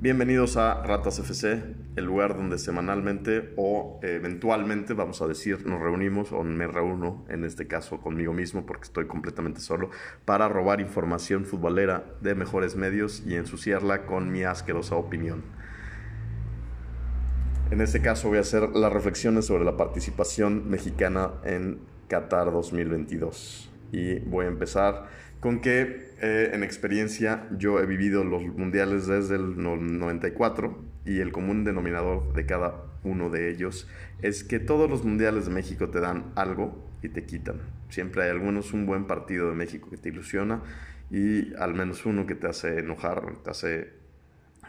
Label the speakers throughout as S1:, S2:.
S1: Bienvenidos a Ratas FC, el lugar donde semanalmente o eventualmente, vamos a decir, nos reunimos o me reúno, en este caso conmigo mismo porque estoy completamente solo, para robar información futbolera de mejores medios y ensuciarla con mi asquerosa opinión. En este caso voy a hacer las reflexiones sobre la participación mexicana en Qatar 2022 y voy a empezar con que eh, en experiencia yo he vivido los mundiales desde el 94 y el común denominador de cada uno de ellos es que todos los mundiales de México te dan algo y te quitan. Siempre hay algunos un buen partido de México que te ilusiona y al menos uno que te hace enojar, te hace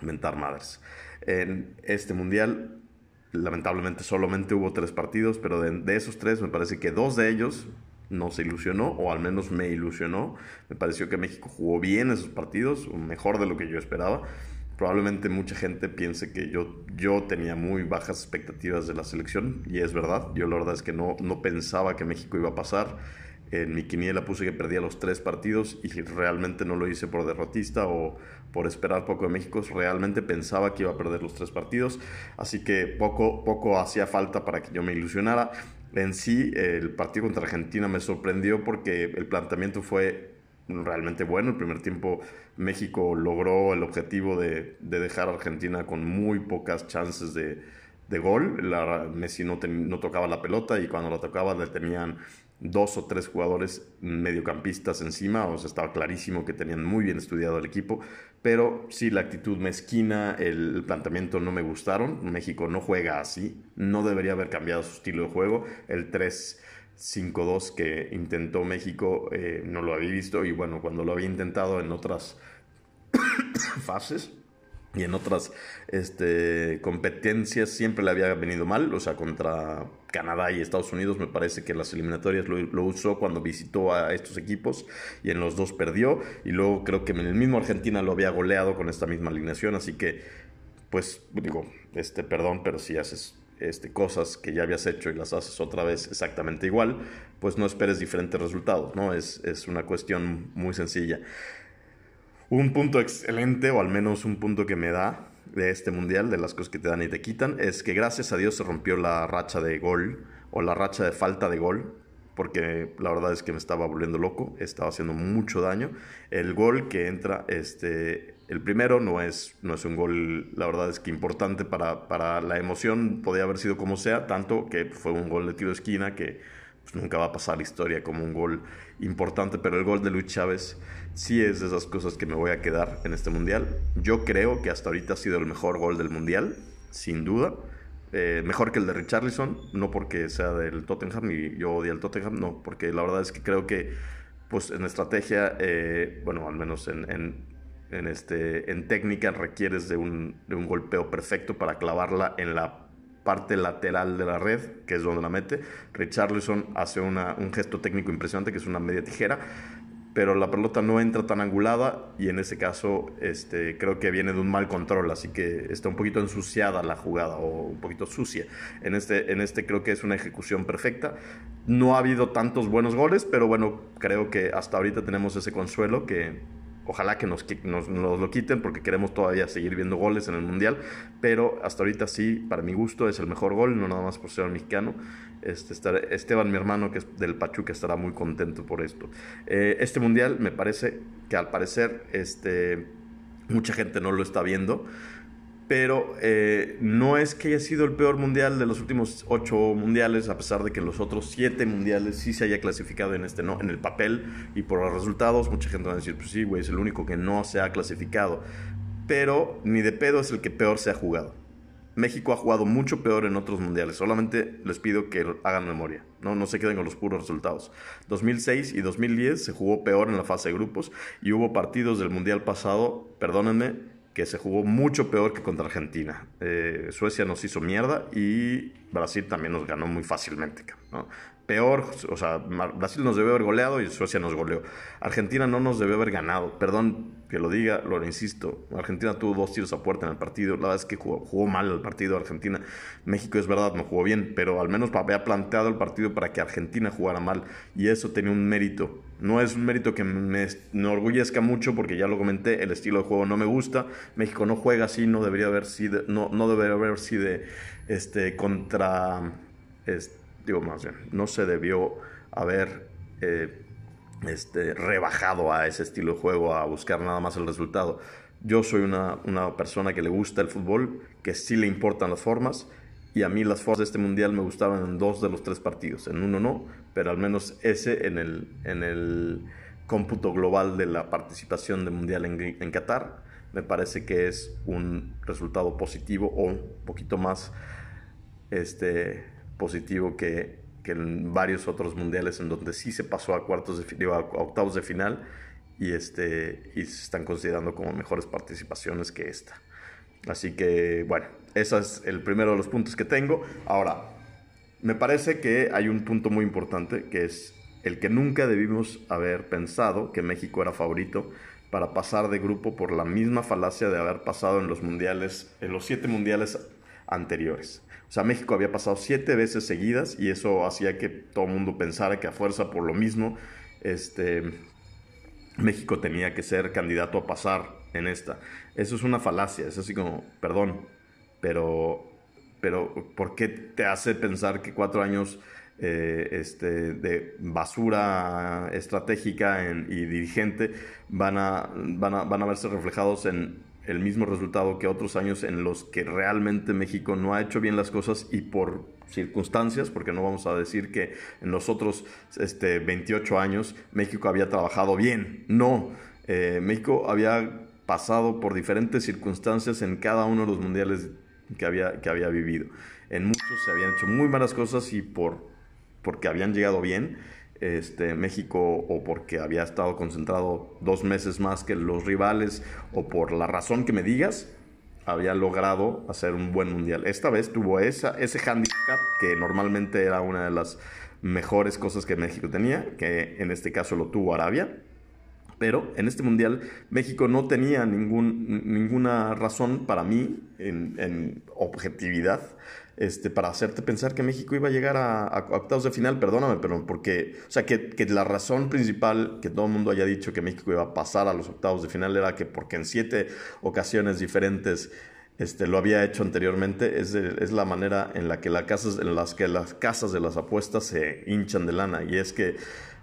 S1: mentar madres. En este mundial lamentablemente solamente hubo tres partidos, pero de, de esos tres me parece que dos de ellos no se ilusionó, o al menos me ilusionó. Me pareció que México jugó bien esos partidos, mejor de lo que yo esperaba. Probablemente mucha gente piense que yo, yo tenía muy bajas expectativas de la selección, y es verdad. Yo la verdad es que no, no pensaba que México iba a pasar. En mi quiniela puse que perdía los tres partidos y realmente no lo hice por derrotista o por esperar poco de México. Realmente pensaba que iba a perder los tres partidos. Así que poco, poco hacía falta para que yo me ilusionara. En sí, el partido contra Argentina me sorprendió porque el planteamiento fue realmente bueno. El primer tiempo México logró el objetivo de, dejar a Argentina con muy pocas chances de, gol. La, Messi no, no, tocaba la pelota y cuando la tocaba le tenían dos o tres jugadores mediocampistas encima, o sea, estaba clarísimo que tenían muy bien estudiado el equipo, pero sí la actitud mezquina, el planteamiento no me gustaron, México no juega así, no debería haber cambiado su estilo de juego, el 3-5-2 que intentó México eh, no lo había visto y bueno, cuando lo había intentado en otras fases, y en otras este, competencias siempre le había venido mal, o sea, contra Canadá y Estados Unidos me parece que las eliminatorias lo, usó cuando visitó a estos equipos y en los dos perdió y luego creo que en el mismo Argentina lo había goleado con esta misma alineación, así que pues digo, este perdón, pero si haces este, cosas que ya habías hecho y las haces otra vez exactamente igual, pues no esperes diferentes resultados, ¿no? Es, es una cuestión muy sencilla. Un punto excelente, o al menos un punto que me da de este mundial, de las cosas que te dan y te quitan, es que gracias a Dios se rompió la racha de gol o la racha de falta de gol, porque la verdad es que me estaba volviendo loco, estaba haciendo mucho daño. El gol que entra, este, el primero no es, no es un gol, la verdad es que importante para, para la emoción, podía haber sido como sea, tanto que fue un gol de tiro de esquina que pues, nunca va a pasar la historia como un gol importante, pero el gol de Luis Chávez sí es de esas cosas que me voy a quedar en este mundial. Yo creo que hasta ahorita ha sido el mejor gol del mundial, sin duda. Eh, mejor que el de Richarlison, no porque sea del Tottenham y yo odio al Tottenham, no, porque la verdad es que creo que pues en estrategia, eh, bueno, al menos en, en, este, en técnica requieres de un, de un golpeo perfecto para clavarla en la parte lateral de la red, que es donde la mete. Richarlison hace una, un gesto técnico impresionante, que es una media tijera, pero la pelota no entra tan angulada y en ese caso este, creo que viene de un mal control, así que está un poquito ensuciada la jugada o un poquito sucia. En este, en este creo que es una ejecución perfecta. No ha habido tantos buenos goles, pero bueno, creo que hasta ahorita tenemos ese consuelo que Ojalá que nos, nos, lo quiten porque queremos todavía seguir viendo goles en el Mundial. Pero hasta ahorita sí, para mi gusto, es el mejor gol, no nada más por ser mexicano. Este, Esteban, mi hermano, que es del Pachuca, estará muy contento por esto. Eh, este Mundial me parece que al parecer este, mucha gente no lo está viendo pero eh, no es que haya sido el peor mundial de los últimos ocho mundiales, a pesar de que los otros siete mundiales sí se haya clasificado en este no, en el papel y por los resultados, mucha gente va a decir, pues sí, güey, es el único que no se ha clasificado, pero ni de pedo es el que peor se ha jugado. México ha jugado mucho peor en otros mundiales. Solamente les pido que hagan memoria. No, no se queden con los puros resultados. 2006 y 2010 se jugó peor en la fase de grupos y hubo partidos del mundial pasado, perdónenme, que se jugó mucho peor que contra Argentina. Eh, Suecia nos hizo mierda y Brasil también nos ganó muy fácilmente. ¿no? Peor, o sea, Brasil nos debió haber goleado y Suecia nos goleó. Argentina no nos debió haber ganado. Perdón que lo diga, lo insisto. Argentina tuvo dos tiros a puerta en el partido. La verdad es que jugó, mal el partido Argentina. México es verdad, no jugó bien, pero al menos había planteado el partido para que Argentina jugara mal. Y eso tenía un mérito. No es un mérito que me enorgullezca mucho porque ya lo comenté, el estilo de juego no me gusta. México no juega así, no debería haber sido, no, no debería haber sido este, contra... Este, más bien, no se debió haber eh, este, rebajado a ese estilo de juego, a buscar nada más el resultado. Yo soy una, una, persona que le gusta el fútbol, que sí le importan las formas, y a mí las formas de este mundial me gustaban en dos de los tres partidos, en uno no, pero al menos ese en el, en el cómputo global de la participación del mundial en, en Qatar, me parece que es un resultado positivo o un poquito más este, positivo que, en varios otros mundiales en donde sí se pasó a cuartos de octavos de final y este y se están considerando como mejores participaciones que esta. Así que bueno, ese es el primero de los puntos que tengo. Ahora, me parece que hay un punto muy importante que es el que nunca debimos haber pensado que México era favorito para pasar de grupo por la misma falacia de haber pasado en los mundiales, en los siete mundiales anteriores. O sea, México había pasado siete veces seguidas y eso hacía que todo el mundo pensara que a fuerza por lo mismo, este, México tenía que ser candidato a pasar en esta. Eso es una falacia, es así como, perdón, pero, pero ¿por qué te hace pensar que cuatro años eh, este, de basura estratégica y dirigente van a, van, a, van a verse reflejados en el mismo resultado que otros años en los que realmente México no ha hecho bien las cosas y por circunstancias, porque no vamos a decir que en los otros este, 28 años México había trabajado bien. No, eh, México había pasado por diferentes circunstancias en cada uno de los mundiales que había, que había vivido. En muchos se habían hecho muy malas cosas y por, porque habían llegado bien este, México o porque había estado concentrado dos meses más que los rivales o por la razón que me digas, había logrado hacer un buen mundial. Esta vez tuvo ese handicap que normalmente era una de las mejores cosas que México tenía, que en este caso lo tuvo Arabia. Pero en este mundial México no tenía ninguna razón para mí en objetividad este, para hacerte pensar que México iba a llegar a, octavos de final, perdóname, pero porque, o sea, que, que, la razón principal que todo el mundo haya dicho que México iba a pasar a los octavos de final era que porque en siete ocasiones diferentes este, lo había hecho anteriormente, es, es la manera en la que, la casas, en las que las casas de las apuestas se hinchan de lana, y es que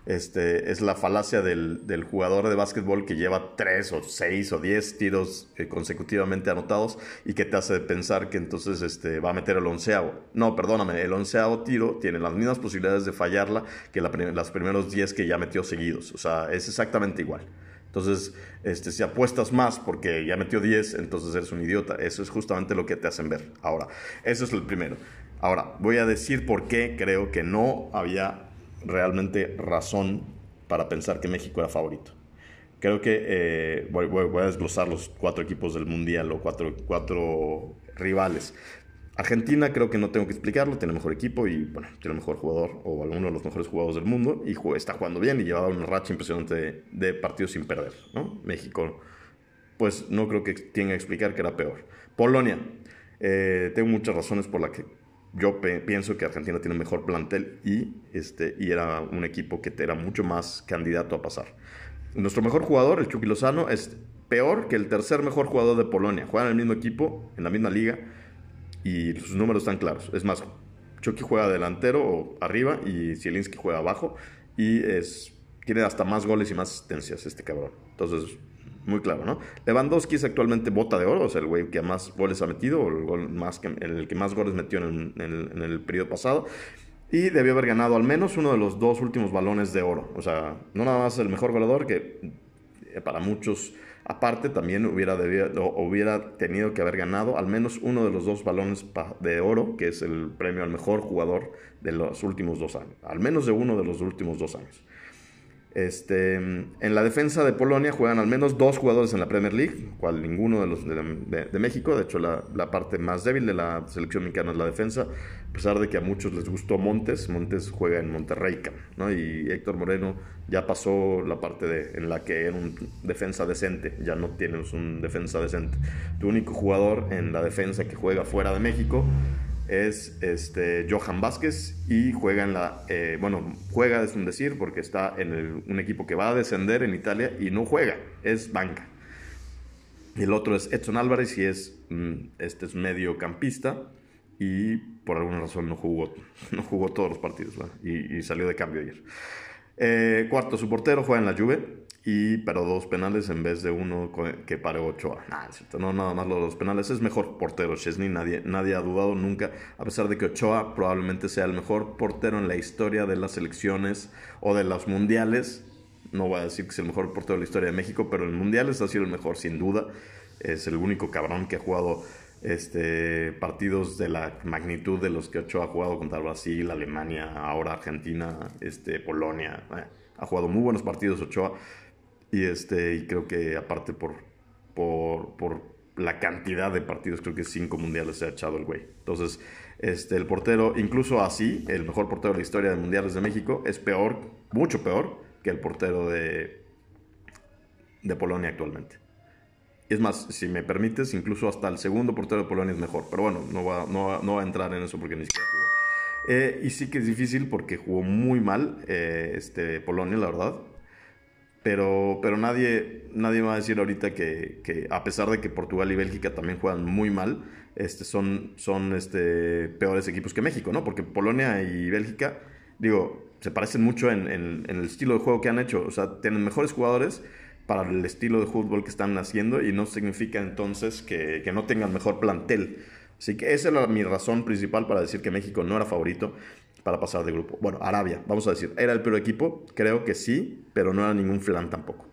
S1: este, es la falacia del, jugador de básquetbol que lleva tres o seis o diez tiros eh, consecutivamente anotados y que te hace pensar que entonces este, va a meter el onceavo. No, perdóname, el onceavo tiro tiene las mismas posibilidades de fallarla que la, los primeros diez que ya metió seguidos. O sea, es exactamente igual. Entonces, este, si apuestas más porque ya metió 10, entonces eres un idiota. Eso es justamente lo que te hacen ver. Ahora, eso es el primero. Ahora, voy a decir por qué creo que no había realmente razón para pensar que México era favorito. Creo que eh, voy, a desglosar los cuatro equipos del Mundial o cuatro rivales. Argentina creo que no tengo que explicarlo, tiene mejor equipo y bueno, tiene mejor jugador o alguno de los mejores jugadores del mundo y está jugando bien y llevaba una racha impresionante de, partidos sin perder. ¿no? México, pues no creo que tenga que explicar que era peor. Polonia, eh, tengo muchas razones por las que yo pienso que Argentina tiene mejor plantel y, este, y era un equipo que era mucho más candidato a pasar. Nuestro mejor jugador, el Chucky Lozano, es peor que el tercer mejor jugador de Polonia. Juegan en el mismo equipo, en la misma liga y sus números están claros. Es más, Chucky juega delantero o arriba y Zielinski juega abajo y es, tiene hasta más goles y más asistencias este cabrón. Entonces, muy claro, ¿no? Lewandowski es actualmente bota de oro, o sea, el güey que más goles ha metido, o el, gol más que, el que más goles metió en el, en, periodo pasado. Y debió haber ganado al menos uno de los dos últimos balones de oro. O sea, no nada más el mejor goleador, que eh, para muchos aparte también hubiera, debido, tenido que haber ganado al menos uno de los dos balones de oro, que es el premio al mejor jugador de los últimos dos años. Al menos de uno de los últimos dos años. Este, en la defensa de Polonia juegan al menos dos jugadores en la Premier League, cual ninguno de los de, México. De hecho, la, parte más débil de la selección mexicana es la defensa, a pesar de que a muchos les gustó Montes. Montes juega en Monterrey, ¿no? Y Héctor Moreno ya pasó la parte de, en la que era un defensa decente, ya no tienes un defensa decente. Tu único jugador en la defensa que juega fuera de México es este, Johan Vázquez y juega en la, eh, bueno, juega es un decir porque está en un equipo que va a descender en Italia y no juega, es banca. El otro es Edson Álvarez y es, mm, este es mediocampista y por alguna razón no jugó, no jugó todos los partidos y, y, salió de cambio ayer. Eh, cuarto, su portero juega en la Juve y pero dos penales en vez de uno que pare Ochoa. no, nada más los penales. Es mejor portero Chesney, nadie, nadie ha dudado nunca, a pesar de que Ochoa probablemente sea el mejor portero en la historia de las selecciones o de los mundiales. No voy a decir que es el mejor portero de la historia de México, pero en mundiales ha sido el mejor, sin duda. Es el único cabrón que ha jugado este, partidos de la magnitud de los que Ochoa ha jugado contra Brasil, Alemania, ahora Argentina, este, Polonia. ha jugado muy buenos partidos Ochoa. Y, este, y creo que aparte por, por, por la cantidad de partidos, creo que cinco mundiales se ha echado el güey. Entonces, este, el portero, incluso así, el mejor portero de la historia de mundiales de México, es peor, mucho peor que el portero de, de Polonia actualmente. Es más, si me permites, incluso hasta el segundo portero de Polonia es mejor. Pero bueno, no va, no, no va a entrar en eso porque ni siquiera jugó. Eh, y sí que es difícil porque jugó muy mal eh, este, Polonia, la verdad. Pero, pero nadie, nadie va a decir ahorita que, que, a pesar de que Portugal y Bélgica también juegan muy mal, este, son, son este, peores equipos que México, ¿no? Porque Polonia y Bélgica, digo, se parecen mucho en, en, el estilo de juego que han hecho. O sea, tienen mejores jugadores para el estilo de fútbol que están haciendo y no significa entonces que, que no tengan mejor plantel. Así que esa era mi razón principal para decir que México no era favorito para pasar de grupo. Bueno, Arabia, vamos a decir, ¿era el peor equipo? Creo que sí, pero no era ningún flan tampoco.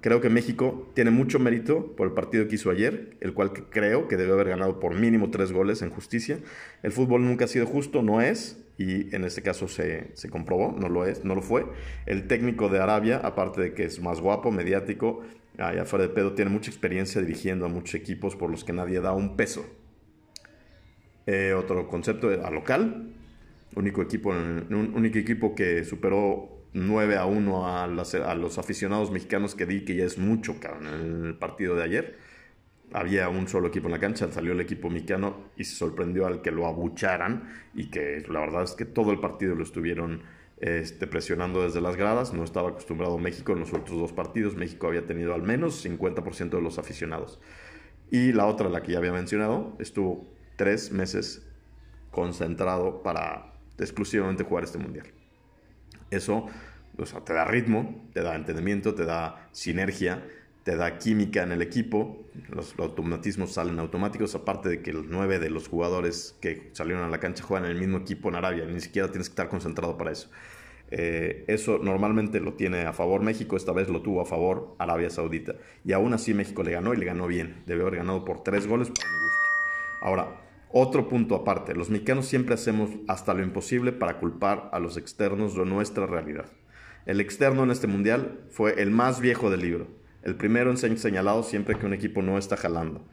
S1: Creo que México tiene mucho mérito por el partido que hizo ayer, el cual creo que debe haber ganado por mínimo tres goles en justicia. El fútbol nunca ha sido justo, no es, y en este caso se, se comprobó, no lo es, no lo fue. El técnico de Arabia, aparte de que es más guapo, mediático, allá fuera de pedo, tiene mucha experiencia dirigiendo a muchos equipos por los que nadie da un peso. Eh, otro concepto a local, único equipo, un único equipo que superó 9 a 1 a, a, los aficionados mexicanos que di que ya es mucho, en el partido de ayer. Había un solo equipo en la cancha, salió el equipo mexicano y se sorprendió al que lo abucharan y que la verdad es que todo el partido lo estuvieron este, presionando desde las gradas. No estaba acostumbrado México en los otros dos partidos. México había tenido al menos 50% de los aficionados. Y la otra, la que ya había mencionado, estuvo tres meses concentrado para exclusivamente jugar este mundial. Eso te da ritmo, te da entendimiento, te da sinergia, te da química en el equipo. Los, automatismos salen automáticos, aparte de que los nueve de los jugadores que salieron a la cancha juegan en el mismo equipo en Arabia. Ni siquiera tienes que estar concentrado para eso. Eh, eso normalmente lo tiene a favor México, esta vez lo tuvo a favor Arabia Saudita. Y aún así México le ganó y le ganó bien. Debe haber ganado por tres goles para mi gusto. Ahora, otro punto aparte, los mexicanos siempre hacemos hasta lo imposible para culpar a los externos de nuestra realidad. El externo en este mundial fue el más viejo del libro, el primero en señalado siempre que un equipo no está jalando.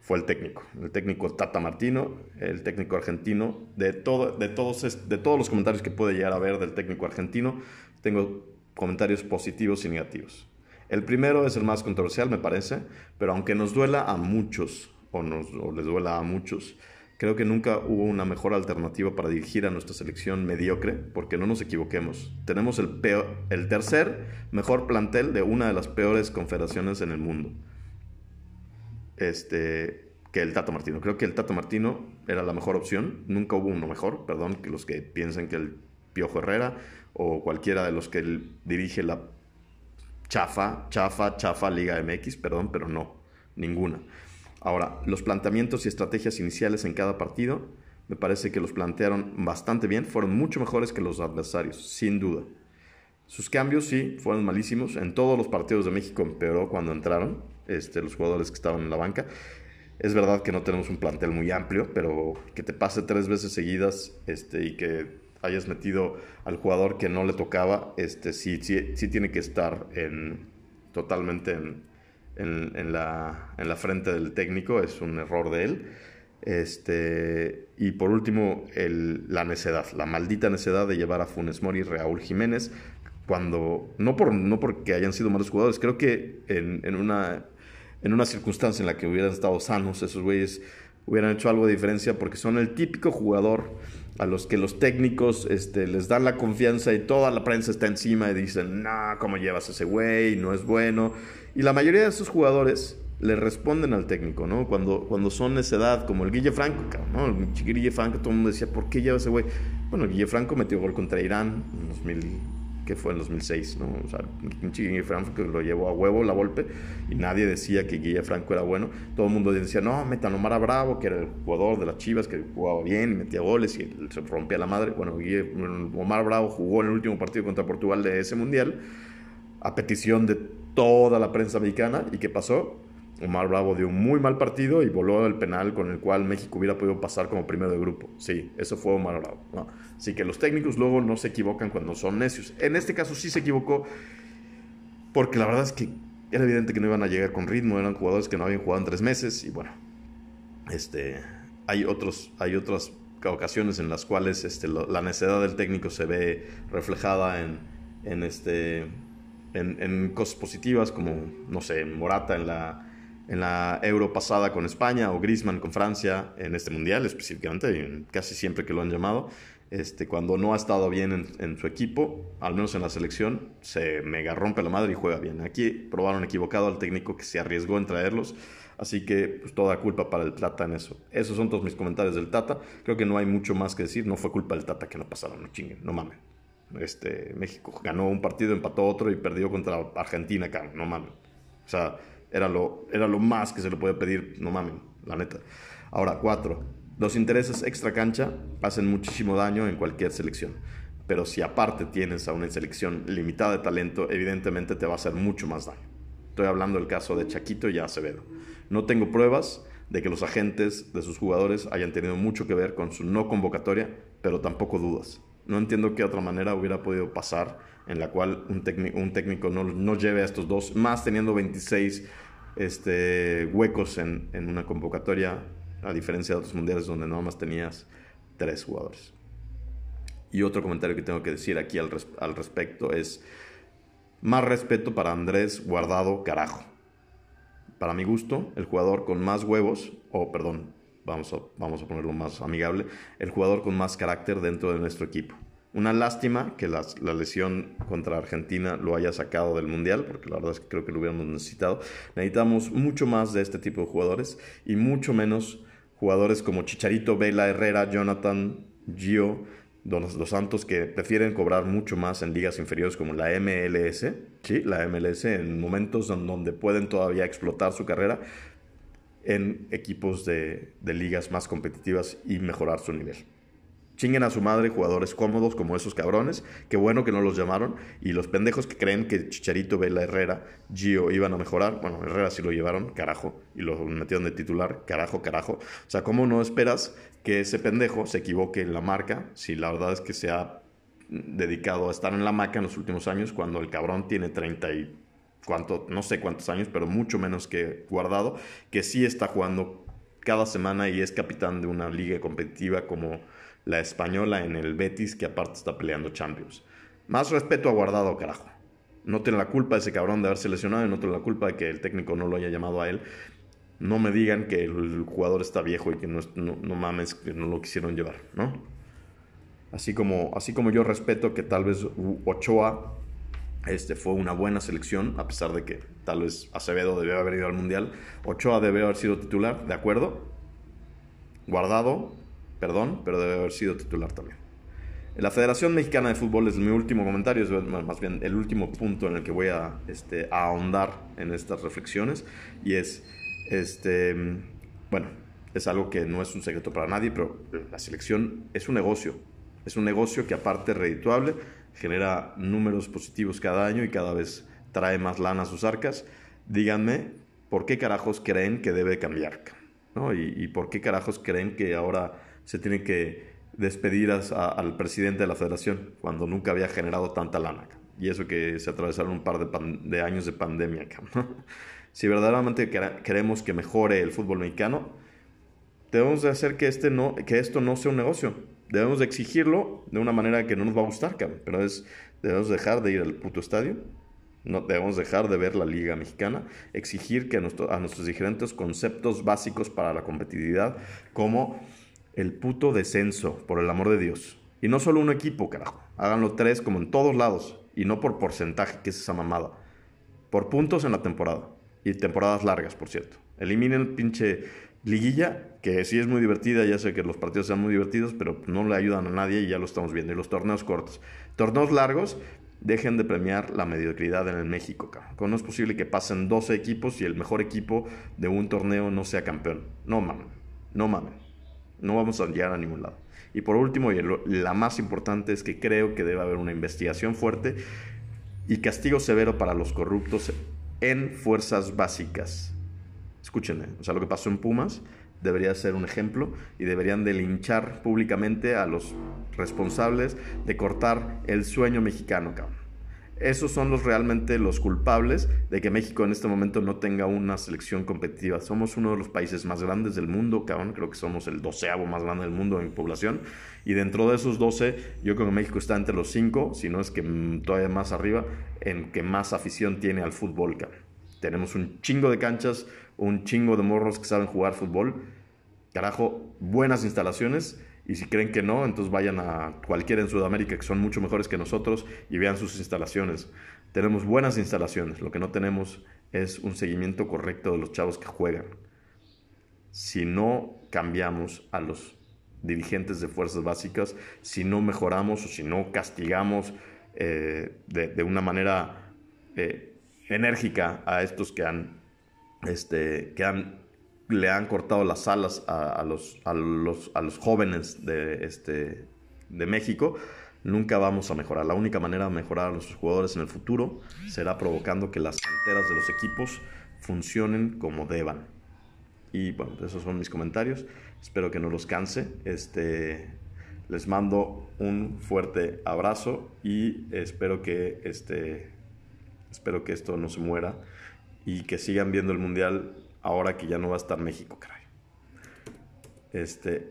S1: Fue el técnico, el técnico Tata Martino, el técnico argentino. De, todo, de, todos, de todos los comentarios que puede llegar a ver del técnico argentino, tengo comentarios positivos y negativos. El primero es el más controversial, me parece, pero aunque nos duela a muchos, o, nos, o les duela a muchos, Creo que nunca hubo una mejor alternativa para dirigir a nuestra selección mediocre, porque no nos equivoquemos. Tenemos el, peor, el tercer mejor plantel de una de las peores confederaciones en el mundo. Este, que el Tato Martino. Creo que el Tato Martino era la mejor opción. Nunca hubo uno mejor, perdón, que los que piensen que el Piojo Herrera o cualquiera de los que dirige la chafa, chafa, chafa Liga MX, perdón, pero no, ninguna. Ahora, los planteamientos y estrategias iniciales en cada partido, me parece que los plantearon bastante bien, fueron mucho mejores que los adversarios, sin duda. Sus cambios sí fueron malísimos. En todos los partidos de México empeoró cuando entraron este, los jugadores que estaban en la banca. Es verdad que no tenemos un plantel muy amplio, pero que te pase tres veces seguidas este, y que hayas metido al jugador que no le tocaba, este, sí, sí, tiene que estar en, totalmente en, en, la, en la frente del técnico, es un error de él. Este, y por último, el, la necedad, la maldita necedad de llevar a Funes Mori y Raúl Jiménez, cuando, no, por, no porque hayan sido malos jugadores, creo que en, una, en una circunstancia en la que hubieran estado sanos, esos güeyes hubieran hecho algo de diferencia porque son el típico jugador a los que los técnicos este, les dan la confianza y toda la prensa está encima y dicen, no, ¿cómo llevas a ese güey? No es bueno. Y la mayoría de esos jugadores le responden al técnico, ¿no? Cuando, cuando son esa edad, como el Guille Franco, ¿no? El Guille Franco, todo el mundo decía, ¿por qué lleva ese güey? Bueno, Guille Franco metió gol contra Irán en 2000 que fue en 2006, ¿no? O sea, Guille Franco que lo llevó a huevo la golpe y nadie decía que Guille Franco era bueno. Todo el mundo decía, no, metan Omar Bravo, que era el jugador de las Chivas, que jugaba bien y metía goles y se rompía la madre. Bueno, Guille, Omar Bravo jugó en el último partido contra Portugal de ese mundial a petición de toda la prensa mexicana. ¿Y qué pasó? Omar Bravo dio un muy mal partido y voló el penal con el cual México hubiera podido pasar como primero de grupo. Sí, eso fue Omar Bravo. Así que los técnicos luego no se equivocan cuando son necios. En este caso sí se equivocó porque la verdad es que era evidente que no iban a llegar con ritmo, eran jugadores que no habían jugado en tres meses y bueno, este, hay, otros, hay otras ocasiones en las cuales este, la necedad del técnico se ve reflejada en, en, este, en, en cosas positivas como, no sé, Morata en la en la Euro pasada con España o Griezmann con Francia en este Mundial específicamente, casi siempre que lo han llamado. Este, cuando no ha estado bien en, su equipo, al menos en la selección, se mega rompe la madre y juega bien. Aquí probaron equivocado al técnico que se arriesgó en traerlos, así que pues, toda culpa para el Tata en eso. Esos son todos mis comentarios del Tata. Creo que no hay mucho más que decir. No fue culpa del Tata que no pasaron, no chinguen, no mamen. Este, México ganó un partido, empató otro y perdió contra Argentina, no mamen. O sea, era lo, era lo más que se le puede pedir, no mamen, la neta. Ahora, cuatro. Los intereses extra cancha hacen muchísimo daño en cualquier selección. Pero si aparte tienes a una selección limitada de talento, evidentemente te va a hacer mucho más daño. Estoy hablando del caso de Chaquito y Acevedo. No tengo pruebas de que los agentes de sus jugadores hayan tenido mucho que ver con su no convocatoria, pero tampoco dudas. No entiendo qué otra manera hubiera podido pasar en la cual un, un técnico no, no, lleve a estos dos, más teniendo 26 este, huecos en, en, una convocatoria, a diferencia de otros mundiales donde nada más tenías tres jugadores. Y otro comentario que tengo que decir aquí al, al respecto es más respeto para Andrés Guardado Carajo. Para mi gusto, el jugador con más huevos, o perdón, vamos a, vamos a ponerlo más amigable, el jugador con más carácter dentro de nuestro equipo. Una lástima que la, lesión contra Argentina lo haya sacado del Mundial, porque la verdad es que creo que lo hubiéramos necesitado. Necesitamos mucho más de este tipo de jugadores y mucho menos jugadores como Chicharito, Vela, Herrera, Jonathan, Gio, Dos, Santos, que prefieren cobrar mucho más en ligas inferiores como la MLS, ¿sí? la MLS, en momentos en donde pueden todavía explotar su carrera en equipos de ligas más competitivas y mejorar su nivel. Chinguen a su madre jugadores cómodos como esos cabrones. Qué bueno que no los llamaron. Y los pendejos que creen que Chicharito, Vela, Herrera, Gio iban a mejorar. Bueno, Herrera sí lo llevaron, carajo. Y lo metieron de titular, carajo, carajo. O sea, ¿cómo no esperas que ese pendejo se equivoque en la marca si la verdad es que se ha dedicado a estar en la marca en los últimos años cuando el cabrón tiene 30 y cuánto, no sé cuántos años, pero mucho menos que guardado, que sí está jugando cada semana y es capitán de una liga competitiva como la española en el Betis, que aparte está peleando Champions. Más respeto a Guardado, carajo. No tiene la culpa ese cabrón de haberse lesionado y no tiene la culpa de que el técnico no lo haya llamado a él. No me digan que el jugador está viejo y que no, no, mames, que no lo quisieron llevar, ¿no? Así como, así como yo respeto que tal vez Ochoa este, fue una buena selección, a pesar de que tal vez Acevedo debió haber ido al Mundial. Ochoa debe haber sido titular, ¿de acuerdo? Guardado perdón, pero debe haber sido titular también. La Federación Mexicana de Fútbol es mi último comentario, es más bien el último punto en el que voy a, este, ahondar en estas reflexiones y es, este, bueno, es algo que no es un secreto para nadie, pero la selección es un negocio, es un negocio que aparte redituable, genera números positivos cada año y cada vez trae más lana a sus arcas. Díganme, ¿por qué carajos creen que debe cambiar? ¿no? ¿Y, ¿Y por qué carajos creen que ahora se tiene que despedir al presidente de la federación cuando nunca había generado tanta lana. Y eso que se atravesaron un par de, años de pandemia. si verdaderamente queremos que mejore el fútbol mexicano, debemos de hacer que, este no, que esto no sea un negocio. Debemos de exigirlo de una manera que no nos va a gustar, pero es, debemos dejar de ir al puto estadio, no debemos dejar de ver la Liga Mexicana, exigir que a, a nuestros diferentes conceptos básicos para la competitividad, como el puto descenso, por el amor de Dios. Y no solo un equipo, carajo. Háganlo tres como en todos lados. Y no por porcentaje, que es esa mamada. Por puntos en la temporada. Y temporadas largas, por cierto. Eliminen el pinche liguilla, que sí es muy divertida. Ya sé que los partidos sean muy divertidos, pero no le ayudan a nadie y ya lo estamos viendo. Y los torneos cortos. Torneos largos, dejen de premiar la mediocridad en el México. Cabrón. No es posible que pasen 12 equipos y el mejor equipo de un torneo no sea campeón. No mamen. No mamen. No vamos a llegar a ningún lado. Y por último, y la más importante es que creo que debe haber una investigación fuerte y castigo severo para los corruptos en fuerzas básicas. Escúchenme, o sea, lo que pasó en Pumas debería ser un ejemplo y deberían de linchar públicamente a los responsables de cortar el sueño mexicano, cabrón. Esos son los realmente los culpables de que México en este momento no tenga una selección competitiva. Somos uno de los países más grandes del mundo, cabrón. Creo que somos el doceavo más grande del mundo en población. Y dentro de esos 12, yo creo que México está entre los cinco, si no es que todavía más arriba, en que más afición tiene al fútbol, cabrón. Tenemos un chingo de canchas, un chingo de morros que saben jugar fútbol. Carajo, buenas instalaciones y si creen que no, entonces vayan a cualquiera en Sudamérica que son mucho mejores que nosotros y vean sus instalaciones. Tenemos buenas instalaciones, lo que no tenemos es un seguimiento correcto de los chavos que juegan. Si no cambiamos a los dirigentes de fuerzas básicas, si no mejoramos o si no castigamos eh, de, una manera eh, enérgica a estos que han, este, que han le han cortado las alas a, los, jóvenes de, este, de México, nunca vamos a mejorar. La única manera de mejorar a nuestros jugadores en el futuro será provocando que las canteras de los equipos funcionen como deban. Y bueno, esos son mis comentarios. Espero que no los canse. Este, les mando un fuerte abrazo y espero que, este, espero que esto no se muera y que sigan viendo el Mundial ahora que ya no va a estar México, caray. Este,